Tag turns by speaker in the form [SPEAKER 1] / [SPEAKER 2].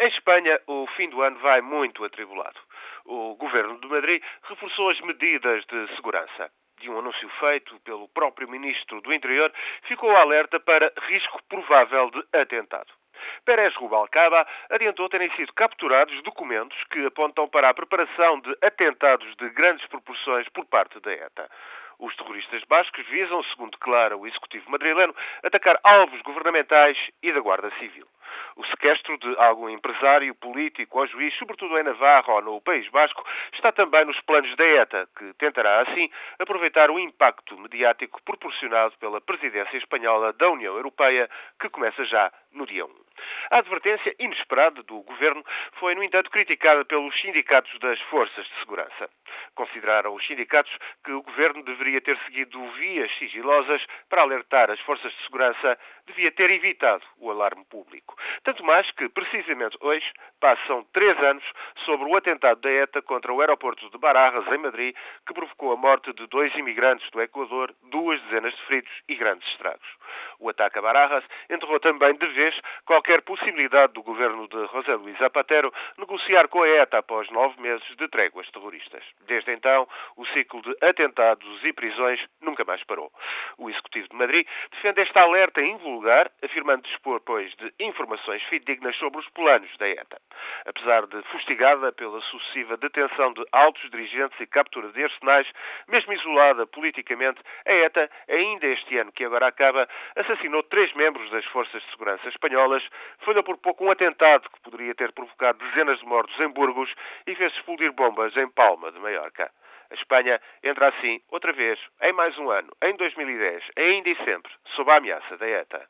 [SPEAKER 1] Em Espanha, o fim do ano vai muito atribulado. O governo de Madrid reforçou as medidas de segurança. De um anúncio feito pelo próprio ministro do Interior, ficou alerta para risco provável de atentado. Pérez Rubalcaba adiantou terem sido capturados documentos que apontam para a preparação de atentados de grandes proporções por parte da ETA. Os terroristas bascos visam, segundo declara o executivo madrileno, atacar alvos governamentais e da Guarda Civil. O sequestro de algum empresário, político ou juiz, sobretudo em Navarra ou no País Basco, está também nos planos da ETA, que tentará, assim, aproveitar o impacto mediático proporcionado pela presidência espanhola da União Europeia, que começa já no dia 1. A advertência inesperada do governo foi, no entanto, criticada pelos sindicatos das forças de segurança. Consideraram os sindicatos que o governo deveria ter seguido vias sigilosas para alertar as forças de segurança, devia ter evitado o alarme público. Tanto mais que, precisamente hoje, passam três anos sobre o atentado da ETA contra o aeroporto de Barajas, em Madrid, que provocou a morte de dois imigrantes do Equador, duas dezenas de feridos e grandes estragos. O ataque a Barajas enterrou também de vez qualquer possibilidade do governo de José Luís Zapatero negociar com a ETA após nove meses de tréguas terroristas. Desde então, o ciclo de atentados e prisões nunca mais parou. O Executivo de Madrid defende esta alerta invulgar, afirmando dispor, pois, de informações fidedignas sobre os planos da ETA. Apesar de fustigada pela sucessiva detenção de altos dirigentes e captura de arsenais, mesmo isolada politicamente, a ETA, ainda este ano que agora acaba, assassinou três membros das forças de segurança espanholas, falhou por pouco um atentado que poderia ter provocado dezenas de mortos em Burgos e fez explodir bombas em Palma de Maiorca. A Espanha entra assim, outra vez, em mais um ano, em 2010, ainda e sempre, sob a ameaça da ETA.